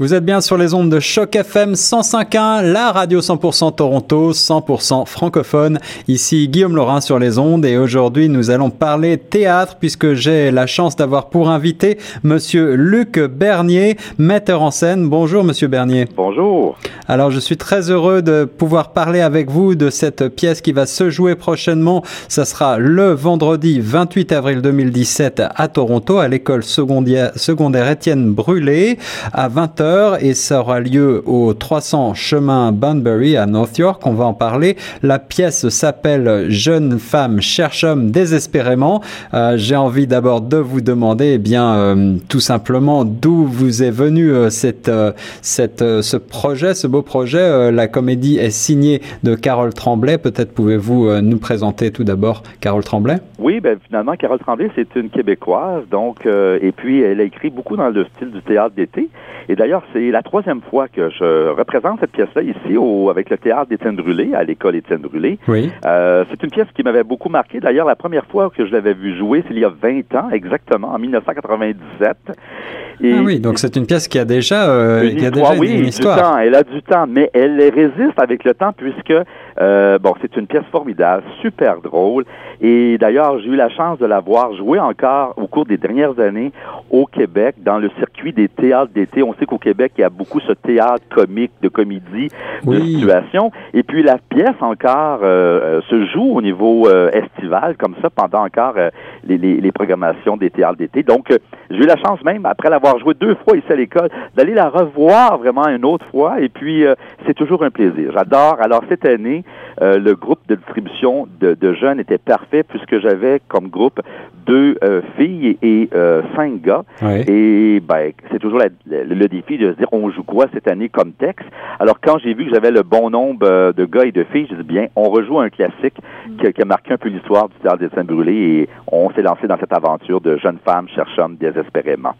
Vous êtes bien sur les ondes de Choc FM 105.1, la radio 100% Toronto, 100% francophone. Ici Guillaume Laurin sur les ondes et aujourd'hui nous allons parler théâtre puisque j'ai la chance d'avoir pour invité monsieur Luc Bernier, metteur en scène. Bonjour monsieur Bernier. Bonjour. Alors je suis très heureux de pouvoir parler avec vous de cette pièce qui va se jouer prochainement. Ça sera le vendredi 28 avril 2017 à Toronto à l'école secondaire, secondaire Étienne Brûlé à 20h et ça aura lieu au 300 chemin Bunbury à North York. On va en parler. La pièce s'appelle Jeune femme cherche homme désespérément. Euh, J'ai envie d'abord de vous demander, eh bien, euh, tout simplement, d'où vous est venu euh, cette, cette, ce projet, ce beau projet. la comédie est signée de Carole Tremblay. Peut-être pouvez-vous nous présenter tout d'abord Carole Tremblay? Oui, ben finalement, Carole Tremblay, c'est une Québécoise, donc, et puis elle a écrit beaucoup dans le style du théâtre d'été. Et d'ailleurs, c'est la troisième fois que je représente cette pièce-là ici au, avec le théâtre d'Étienne Brûlé, à l'école Étienne Brûlé. Oui. Euh, c'est une pièce qui m'avait beaucoup marqué. D'ailleurs, la première fois que je l'avais vue jouer, c'est il y a 20 ans, exactement, en 1997. Et ah oui, donc c'est une pièce qui a déjà, euh, une qui a histoire, déjà oui, une histoire. Du temps, elle a du temps, mais elle résiste avec le temps puisque, euh, bon, c'est une pièce formidable, super drôle. Et d'ailleurs, j'ai eu la chance de la voir jouer encore au cours des dernières années au Québec, dans le circuit des théâtres d'été. On sait qu'au Québec, il y a beaucoup ce théâtre comique, de comédie, de Oui. situation. Et puis la pièce encore euh, euh, se joue au niveau euh, estival, comme ça, pendant encore euh, les, les, les programmations des théâtres d'été. Donc, j'ai eu la chance même, après l'avoir joué deux fois ici à l'école, d'aller la revoir vraiment une autre fois. Et puis, c'est toujours un plaisir. J'adore. Alors, cette année, le groupe de distribution de, de jeunes était parfait puisque j'avais comme groupe deux filles et cinq gars. Oui. Et ben, c'est toujours la- le, le défi de se dire on joue quoi cette année comme texte? Alors quand j'ai vu que j'avais le bon nombre euh, de gars et de filles, j'ai dit bien, on rejoue un classique qui, a- qui a marqué un peu l'histoire du théâtre des Scènes brûlées et on s'est lancé dans cette aventure de jeune femme cherche homme désespérément.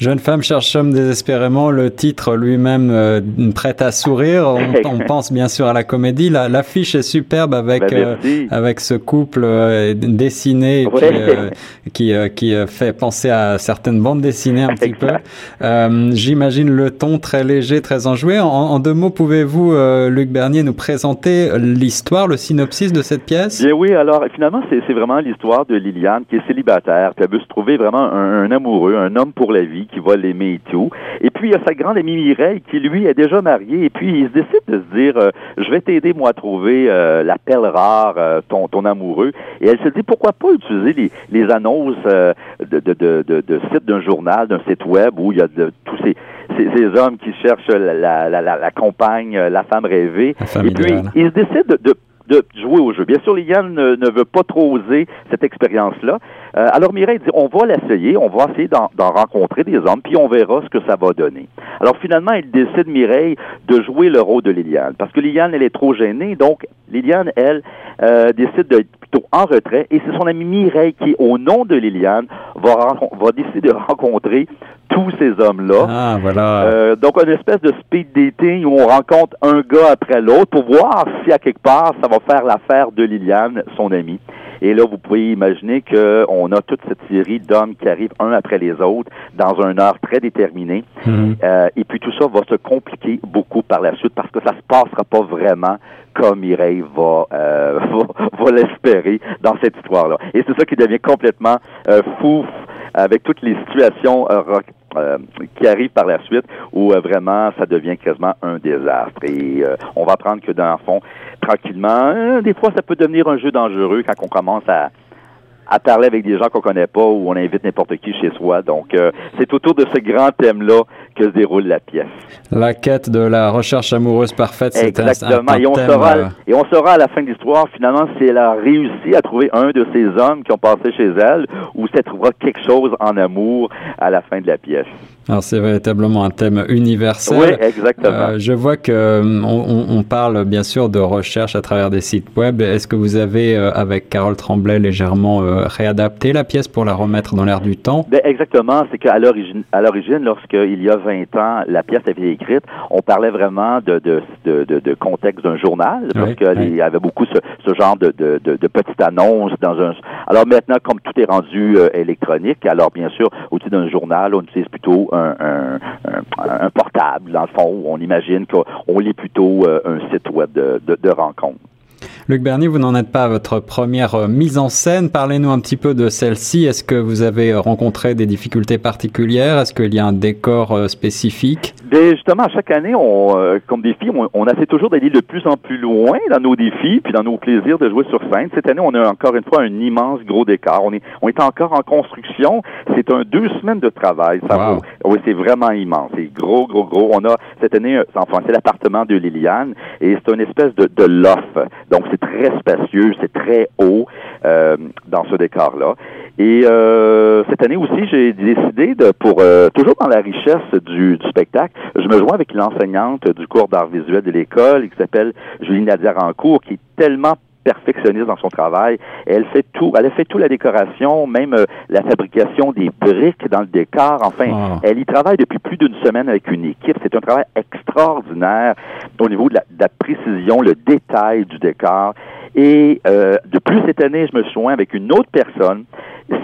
Jeune femme cherche homme désespérément, le titre lui-même euh, prête à sourire. On, on pense bien sûr à la comédie. La- L'affiche est superbe avec Ben, euh, avec ce couple euh, dessiné Ouais. euh, qui euh, qui euh, fait penser à certaines bandes dessinées un petit peu. Euh, J'imagine le ton très léger, très enjoué. En, en deux mots, pouvez-vous, euh, Luc Bernier, nous présenter l'histoire, le synopsis de cette pièce? Bien oui, alors finalement, c'est c'est vraiment l'histoire de Liliane qui est célibataire, puis elle veut se trouver vraiment un, un amoureux, un homme pour la vie qui va l'aimer et tout. Et puis il y a sa grande amie Mireille qui lui est déjà mariée et puis il se décide de se dire euh, je vais t'aider moi à trouver euh, la perle rare, euh, ton, ton amoureux. Et elle se dit pourquoi pas utiliser les, les annonces euh, de, de, de, de, sites d'un journal, d'un site web où il y a de, tous ces, ces, ces hommes qui cherchent la, la, la, la, compagne, euh, la femme rêvée. La femme et puis il se décide de, de de jouer au jeu. Bien sûr, Liliane ne, ne veut pas trop oser cette expérience-là. Euh, alors Mireille dit, on va l'essayer, on va essayer d'en rencontrer des hommes, puis on verra ce que ça va donner. Alors finalement, il décide, Mireille, de jouer le rôle de Liliane, parce que Liliane, elle est trop gênée, donc Liliane, elle, euh, décide d'être plutôt en retrait, et c'est son amie Mireille qui, au nom de Liliane, va, va décider de rencontrer tous ces hommes-là. Ah, voilà. Euh, donc, une espèce de speed dating où on rencontre un gars après l'autre pour voir si à quelque part ça va faire l'affaire de Liliane, son amie. Et là, vous pouvez imaginer qu'on a toute cette série d'hommes qui arrivent un après les autres dans un heure très déterminé. Mhm. Euh, et puis tout ça va se compliquer beaucoup par la suite parce que ça se passera pas vraiment comme Mireille va, euh, va, va l'espérer dans cette histoire-là. Et c'est ça qui devient complètement euh, fou avec toutes les situations euh, qui arrivent par la suite où euh, vraiment ça devient quasiment un désastre. Et euh, on va apprendre que dans le fond, tranquillement, des fois ça peut devenir un jeu dangereux quand on commence à à parler avec des gens qu'on connaît pas ou on invite n'importe qui chez soi. Donc, euh, c'est autour de ce grand thème-là que se déroule la pièce. La quête de la recherche amoureuse parfaite, c'est un, un, Exactement. un et on thème, saura, euh, et on saura à la fin de l'histoire, finalement, si elle a réussi à trouver un de ces hommes qui ont passé chez elle, ou si elle trouvera quelque chose en amour à la fin de la pièce. Alors c'est véritablement un thème universel. Oui, exactement. Euh, je vois que on, on- parle bien sûr de recherche à travers des sites web. Est-ce que vous avez, avec Carole Tremblay, légèrement réadapté la pièce pour la remettre dans l'air du temps? Ben, exactement. C'est qu'à l'origine, à l'origine, lorsqu'il y a 20 ans, la pièce avait écrite, on parlait vraiment de, de, de, de contexte d'un journal, parce qu'il y avait beaucoup ce, ce genre de, de, de, petites annonces dans un... Alors maintenant, comme tout est rendu euh, électronique, alors bien sûr, au-dessus d'un journal, on utilise plutôt un, un, un, portable, dans le fond, où on imagine qu'on lit plutôt euh, un site web de, de, de rencontre. Luc Bernier, vous n'en êtes pas à votre première euh, mise en scène. Parlez-nous un petit peu de celle-ci. Est-ce que vous avez euh, rencontré des difficultés particulières? Est-ce qu'il y a un décor euh, spécifique? Bien, justement, à chaque année, on, comme défi, on, on essaie toujours d'aller de plus en plus loin dans nos défis puis dans nos plaisirs de jouer sur scène. Cette année, on a encore une fois un immense gros décor. On est, on est encore en construction. C'est un deux semaines de travail. Ça oui, c'est vraiment immense. C'est gros, gros, gros. On a cette année, enfin, c'est l'appartement de Liliane et c'est une espèce de, de loft. Donc, c'est très spacieux, c'est très haut euh, dans ce décor-là. Et euh, cette année aussi, j'ai décidé de, pour euh, toujours dans la richesse du, du, spectacle, je me joins avec l'enseignante du cours d'art visuel de l'école, qui s'appelle Julie Nadia Rancourt, qui est tellement perfectionniste dans son travail. Elle fait tout, elle a fait tout la décoration, même euh, la fabrication des briques dans le décor. Enfin, elle y travaille depuis plus d'une semaine avec une équipe. C'est un travail extraordinaire au niveau de la, de la précision, le détail du décor. Et euh, de plus cette année, je me suis joint avec une autre personne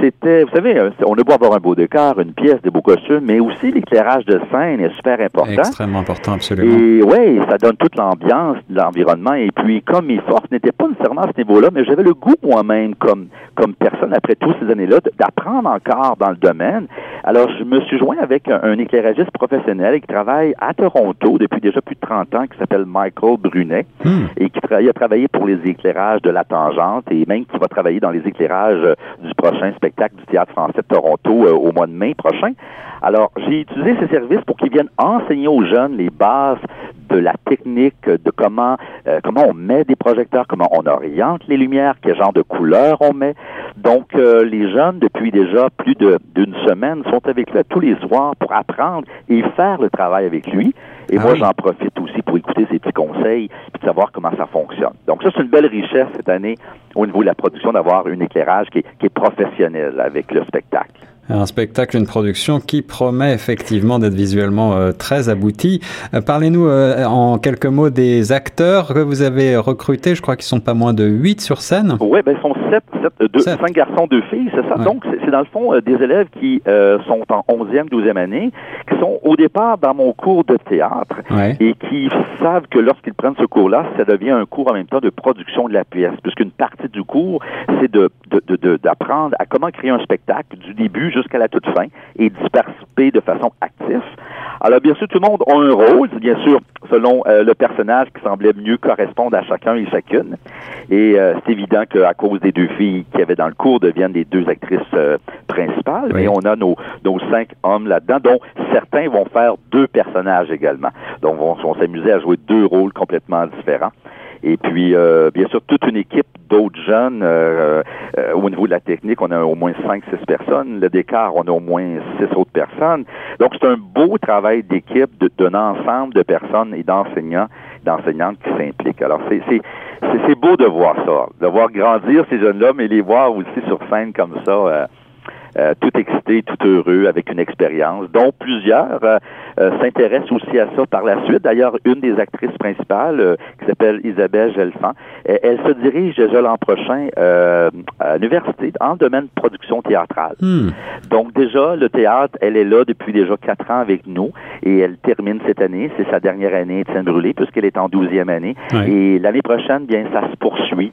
c'était, vous savez, euh, on a beau avoir un beau décor, une pièce, des beaux costumes, mais aussi l'éclairage de scène est super important. Extrêmement important, absolument. Et oui, ça donne toute l'ambiance, l'environnement. Et puis, comme mes forces n'étaient pas nécessairement à ce niveau-là, mais j'avais le goût moi-même, comme comme personne après toutes ces années-là, d'apprendre encore dans le domaine. Alors, je me suis joint avec un, éclairagiste professionnel qui travaille à Toronto depuis déjà plus de 30 ans, qui s'appelle Michael Brunet, hmm. et qui a travaillé pour les éclairages de la tangente et même qui va travailler dans les éclairages euh, du prochain spectacle du Théâtre français de Toronto euh, au mois de mai prochain. Alors, j'ai utilisé ces services pour qu'ils viennent enseigner aux jeunes les bases de la technique, de comment euh, comment on met des projecteurs, comment on oriente les lumières, quel genre de couleur on met. Donc, euh, les jeunes, depuis déjà plus d'une semaine, sont avec lui tous les soirs pour apprendre et faire le travail avec lui. Et ah moi, j'en profite aussi pour écouter ses petits conseils et de savoir comment ça fonctionne. Donc, ça, c'est une belle richesse cette année au niveau de la production d'avoir un éclairage qui est professionnel avec le spectacle. Un spectacle, une production qui promet effectivement d'être visuellement euh, très abouti. Euh, parlez-nous euh, en quelques mots des acteurs que vous avez recrutés. Je crois qu'ils sont pas moins de 8 sur scène. Ben, 7, 7 5 garçons, 2 filles, c'est ça? Donc, c'est dans le fond des élèves qui sont en 11e, 12e année, qui sont au départ dans mon cours de théâtre et qui savent que lorsqu'ils prennent ce cours-là, ça devient un cours en même temps de production de la pièce, puisqu'une partie du cours, c'est de, d'apprendre à comment créer un spectacle du début jusqu'à la toute fin et d'y participer de façon active. Alors, bien sûr, tout le monde a un rôle, bien sûr, selon euh, le personnage qui semblait mieux correspondre à chacun et chacune. Et euh, c'est évident qu'à cause des deux filles qui avaient dans le cours deviennent les deux actrices euh, principales. Mais on a nos, nos cinq hommes là-dedans, dont certains vont faire deux personnages également. Donc, vont, vont s'amuser à jouer deux rôles complètement différents. Et puis, euh, bien sûr, toute une équipe d'autres jeunes. Euh, euh, au niveau de la technique, on a au moins 5-6 personnes. Le décor, on a au moins 6 autres personnes. Donc, c'est un beau travail d'équipe d'un ensemble de personnes et d'enseignants, d'enseignantes qui s'impliquent. Alors, c'est c'est beau de voir ça, de voir grandir ces jeunes-là, mais les voir aussi sur scène comme ça. Euh, tout excité, tout heureux, avec une expérience, dont plusieurs euh, euh, s'intéressent aussi à ça par la suite. D'ailleurs, une des actrices principales, qui s'appelle Isabelle Gelfand, elle, se dirige déjà l'an prochain à l'université en domaine de production théâtrale. Hmm. Donc déjà, le théâtre, elle est là depuis déjà quatre ans avec nous et elle termine cette année. C'est sa dernière année, Étienne Brûlé, puisqu'elle est en douzième année. Et l'année prochaine, bien, ça se poursuit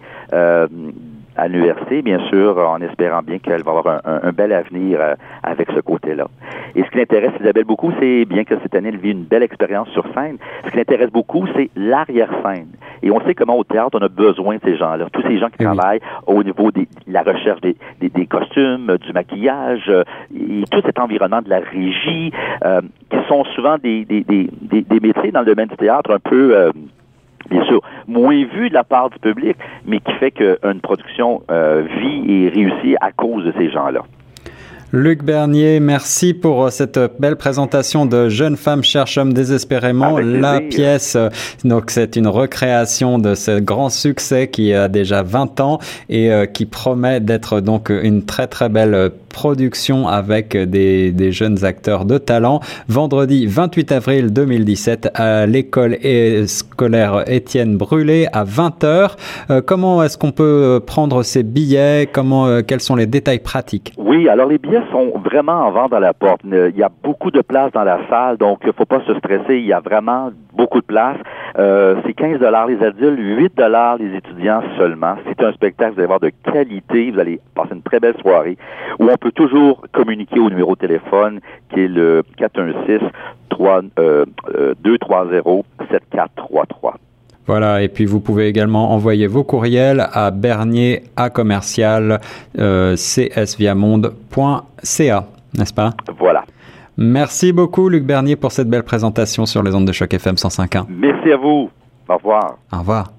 à l'université, bien sûr, en espérant bien qu'elle va avoir un, bel avenir euh, avec ce côté-là. Et ce qui l'intéresse Isabelle beaucoup, c'est bien que cette année elle vit une belle expérience sur scène. Ce qui l'intéresse beaucoup, c'est l'arrière-scène. Et on sait comment au théâtre on a besoin de ces gens-là, tous ces gens qui travaillent au niveau de la recherche des, des, costumes, du maquillage, euh, et tout cet environnement de la régie, euh, qui sont souvent des, des, des, métiers dans le domaine du théâtre un peu bien sûr, moins vu de la part du public, mais qui fait qu'une production euh, vit et réussit à cause de ces gens-là. Luc Bernier, merci pour cette belle présentation de Jeunes femmes cherchent hommes désespérément. La pièce, donc c'est une recréation de ce grand succès qui a déjà 20 ans et euh, qui promet d'être donc une très très belle production avec des, des, jeunes acteurs de talent. Vendredi 28 avril 2017 à l'école scolaire Étienne Brûlé à 20h. Euh, comment est-ce qu'on peut prendre ces billets? Comment, euh, quels sont les détails pratiques? Oui, alors les billets sont vraiment en vente à la porte. Il y a beaucoup de place dans la salle, donc il faut pas se stresser. Il y a vraiment beaucoup de place. Euh, c'est 15 dollars les adultes, 8 dollars les étudiants seulement. C'est un spectacle, vous allez voir, de qualité. Vous allez passer une très belle soirée où on peut toujours communiquer au numéro de téléphone qui est le 416 3, 230 7433. Voilà, et puis vous pouvez également envoyer vos courriels à bernier à commercial euh, csviamonde.ca, n'est-ce pas? Voilà. Merci beaucoup Luc Bernier pour cette belle présentation sur les ondes de choc FM 105.1. Merci à vous. Au revoir. Au revoir.